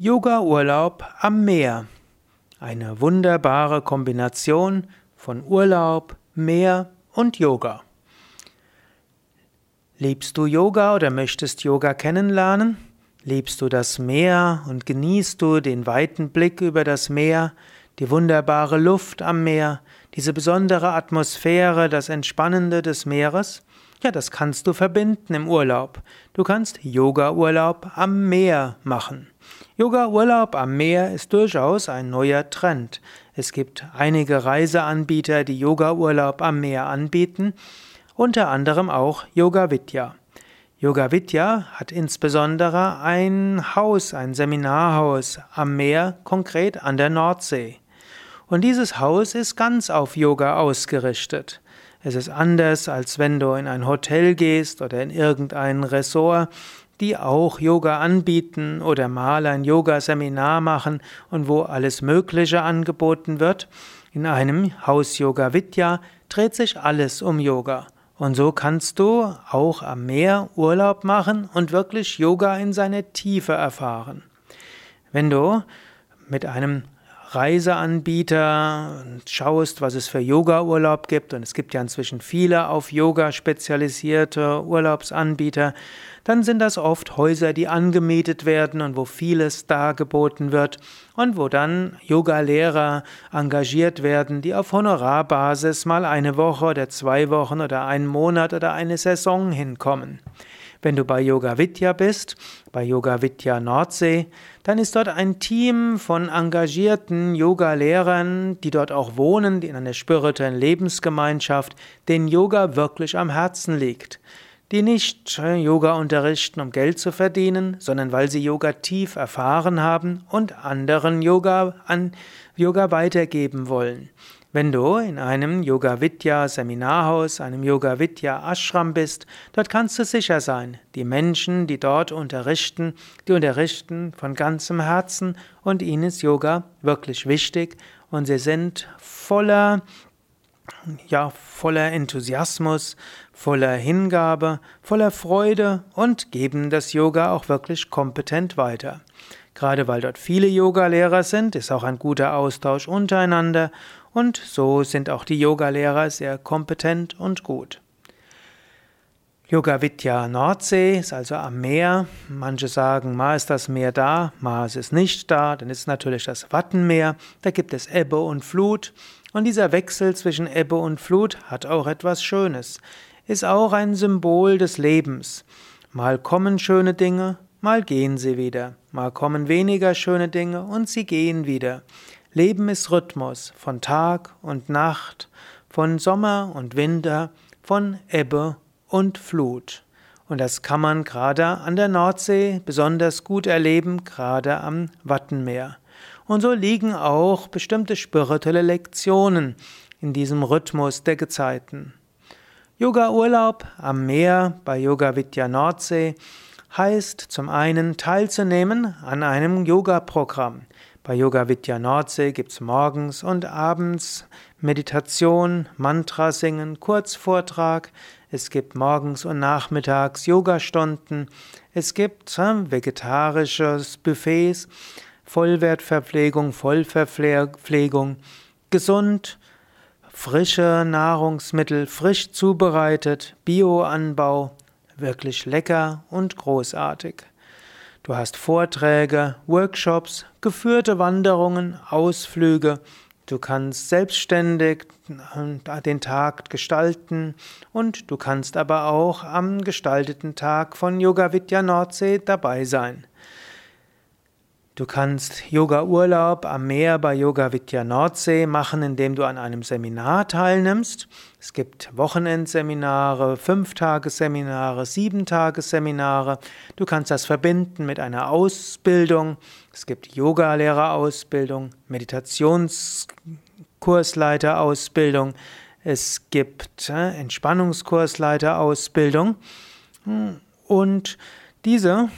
Yoga-Urlaub am Meer. Eine wunderbare Kombination von Urlaub, Meer und Yoga. Liebst du Yoga oder möchtest Yoga kennenlernen? Liebst du das Meer und genießt du den weiten Blick über das Meer, die wunderbare Luft am Meer, diese besondere Atmosphäre, das Entspannende des Meeres? Ja, das kannst du verbinden im Urlaub. Du kannst Yoga-Urlaub am Meer machen. Yoga-Urlaub am Meer ist durchaus ein neuer Trend. Es gibt einige Reiseanbieter, die Yoga-Urlaub am Meer anbieten, unter anderem auch Yoga Vidya. Yoga Vidya hat insbesondere ein Haus, ein Seminarhaus am Meer, konkret an der Nordsee. Und dieses Haus ist ganz auf Yoga ausgerichtet. Es ist anders, als wenn du in ein Hotel gehst oder in irgendein Ressort, die auch Yoga anbieten oder mal ein Yoga-Seminar machen und wo alles Mögliche angeboten wird. In einem Haus Yoga Vidya dreht sich alles um Yoga. Und so kannst du auch am Meer Urlaub machen und wirklich Yoga in seine Tiefe erfahren. Wenn du mit einem Reiseanbieter und schaust, was es für Yoga-Urlaub gibt, und es gibt ja inzwischen viele auf Yoga spezialisierte Urlaubsanbieter, dann sind das oft Häuser, die angemietet werden und wo vieles dargeboten wird und wo dann Yoga-Lehrer engagiert werden, die auf Honorarbasis mal eine Woche oder zwei Wochen oder einen Monat oder eine Saison hinkommen. Wenn du bei Yoga Vidya bist, bei Yoga Vidya Nordsee, dann ist dort ein Team von engagierten Yoga-Lehrern, die dort auch wohnen, die in einer spirituellen Lebensgemeinschaft, denen Yoga wirklich am Herzen liegt. Die nicht Yoga unterrichten, um Geld zu verdienen, sondern weil sie Yoga tief erfahren haben und anderen Yoga an Yoga weitergeben wollen. Wenn du in einem Yoga Vidya Seminarhaus, einem Yoga Vidya Ashram bist, dort kannst du sicher sein, die Menschen, die dort unterrichten, die unterrichten von ganzem Herzen und ihnen ist Yoga wirklich wichtig und sie sind voller ja, voller Enthusiasmus, voller Hingabe, voller Freude und geben das Yoga auch wirklich kompetent weiter. Gerade weil dort viele Yogalehrer sind, ist auch ein guter Austausch untereinander und so sind auch die Yogalehrer sehr kompetent und gut. Yoga Vidya Nordsee ist also am Meer. Manche sagen, mal ist das Meer da, mal ist es nicht da. Dann ist natürlich das Wattenmeer. Da gibt es Ebbe und Flut. Und dieser Wechsel zwischen Ebbe und Flut hat auch etwas Schönes. Ist auch ein Symbol des Lebens. Mal kommen schöne Dinge, mal gehen sie wieder, mal kommen weniger schöne Dinge und sie gehen wieder. Leben ist Rhythmus von Tag und Nacht, von Sommer und Winter, von Ebbe und Flut. Und das kann man gerade an der Nordsee besonders gut erleben, gerade am Wattenmeer. Und so liegen auch bestimmte spirituelle Lektionen in diesem Rhythmus der Gezeiten. Yoga-Urlaub am Meer bei Yoga Vidya Nordsee heißt zum einen teilzunehmen an einem Yoga-Programm. Bei Yoga Vidya Nordsee gibt es morgens und abends Meditation, Mantra singen, Kurzvortrag. Es gibt morgens und nachmittags Yogastunden. Es gibt äh, vegetarisches Buffets, Vollwertverpflegung, Vollverpflegung, gesund, frische Nahrungsmittel, frisch zubereitet, Bioanbau, wirklich lecker und großartig. Du hast Vorträge, Workshops, geführte Wanderungen, Ausflüge. Du kannst selbstständig äh, den Tag gestalten und du kannst aber auch am gestalteten Tag von Yoga Vidya Nordsee dabei sein. Du kannst Yoga-Urlaub am Meer bei Yoga Vidya Nordsee machen, indem du an einem Seminar teilnimmst. Es gibt Wochenendseminare, Fünftagesseminare, Siebentagesseminare. Du kannst das verbinden mit einer Ausbildung. Es gibt Yogalehrerausbildung, Meditationskursleiterausbildung. Es gibt äh, Entspannungskursleiterausbildung. Und diese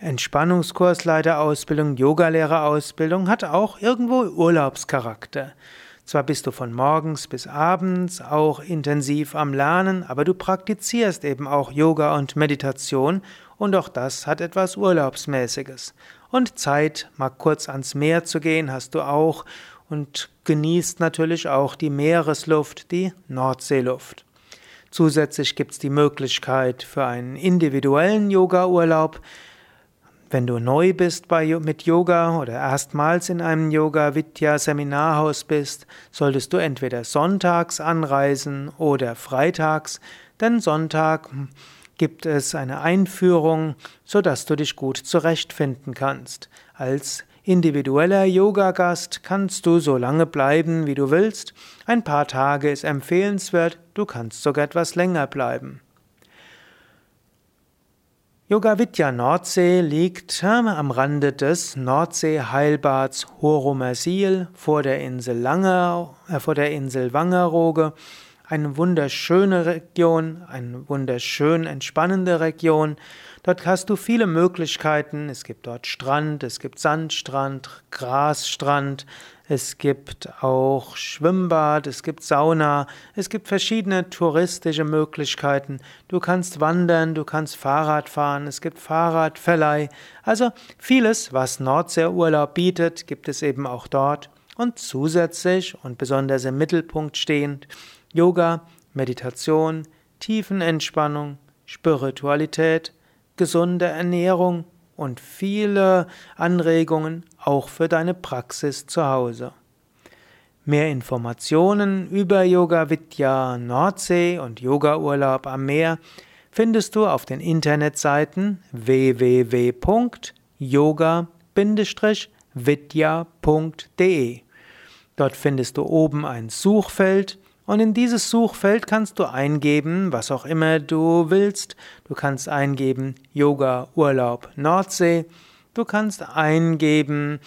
Entspannungskursleiterausbildung, Yogalehrerausbildung hat auch irgendwo Urlaubscharakter. Zwar bist du von morgens bis abends auch intensiv am Lernen, aber du praktizierst eben auch Yoga und Meditation und auch das hat etwas Urlaubsmäßiges. Und Zeit, mal kurz ans Meer zu gehen, hast du auch und genießt natürlich auch die Meeresluft, die Nordseeluft. Zusätzlich gibt es die Möglichkeit für einen individuellen Yoga-Urlaub. Wenn du neu bist bei, mit Yoga oder erstmals in einem Yoga-Vidya-Seminarhaus bist, solltest du entweder sonntags anreisen oder freitags, denn Sonntag gibt es eine Einführung, sodass du dich gut zurechtfinden kannst. Als individueller Yoga-Gast kannst du so lange bleiben, wie du willst. Ein paar Tage ist empfehlenswert, du kannst sogar etwas länger bleiben. Yoga Vidya Nordsee liegt am Rande des Nordsee-Heilbads Horumersiel vor der Insel Langer, äh, vor der Insel Wangerooge. Eine wunderschöne Region, eine wunderschön entspannende Region. Dort hast du viele Möglichkeiten. Es gibt dort Strand, es gibt Sandstrand, Grasstrand, es gibt auch Schwimmbad, es gibt Sauna, es gibt verschiedene touristische Möglichkeiten. Du kannst wandern, du kannst Fahrrad fahren, es gibt Fahrradverleih. Also vieles, was Nordseeurlaub bietet, gibt es eben auch dort. Und zusätzlich und besonders im Mittelpunkt stehend Yoga, Meditation, Tiefenentspannung, Spiritualität, gesunde Ernährung und viele Anregungen auch für deine Praxis zu Hause. Mehr Informationen über Yoga Vidya Nordsee und Yoga Urlaub am Meer findest du auf den Internetseiten www.yoga-vidya.de. Dort findest du oben ein Suchfeld und in dieses Suchfeld kannst du eingeben, was auch immer du willst. Du kannst eingeben Yoga Urlaub Nordsee. Du kannst eingeben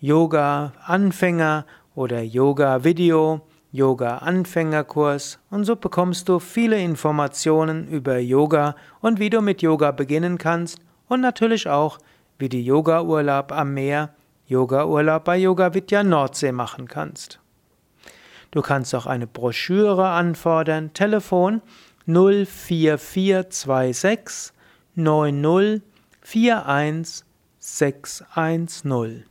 Yoga Anfänger oder Yoga Video, Yoga Anfängerkurs und so bekommst du viele Informationen über Yoga und wie du mit Yoga beginnen kannst und natürlich auch, wie du Yoga Urlaub am Meer, Yoga Urlaub bei Yoga Vidya Nordsee machen kannst. Du kannst auch eine Broschüre anfordern. Telefon 04426 90 41 610.